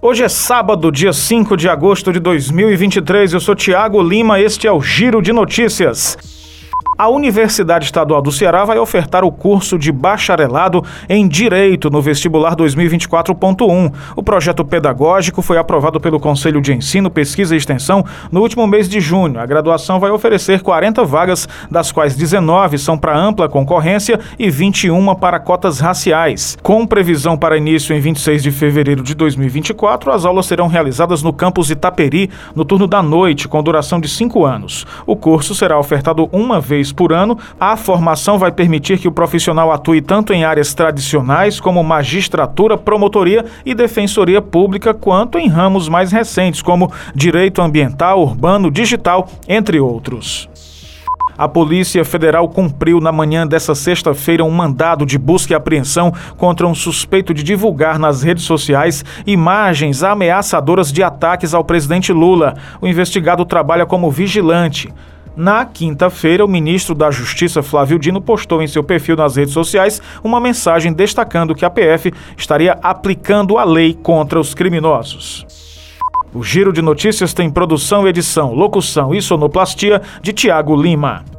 Hoje é sábado, dia 5 de agosto de 2023. Eu sou Tiago Lima, este é o Giro de Notícias. A Universidade Estadual do Ceará vai ofertar o curso de bacharelado em Direito no vestibular 2024.1. O projeto pedagógico foi aprovado pelo Conselho de Ensino, Pesquisa e Extensão no último mês de junho. A graduação vai oferecer 40 vagas, das quais 19 são para ampla concorrência e 21 para cotas raciais. Com previsão para início em 26 de fevereiro de 2024, as aulas serão realizadas no campus Itaperi, no turno da noite, com duração de cinco anos. O curso será ofertado uma vez vez por ano. A formação vai permitir que o profissional atue tanto em áreas tradicionais como magistratura, promotoria e defensoria pública, quanto em ramos mais recentes como direito ambiental, urbano, digital, entre outros. A Polícia Federal cumpriu na manhã dessa sexta-feira um mandado de busca e apreensão contra um suspeito de divulgar nas redes sociais imagens ameaçadoras de ataques ao presidente Lula. O investigado trabalha como vigilante. Na quinta-feira, o ministro da Justiça, Flávio Dino, postou em seu perfil nas redes sociais uma mensagem destacando que a PF estaria aplicando a lei contra os criminosos. O Giro de Notícias tem produção, edição, locução e sonoplastia de Tiago Lima.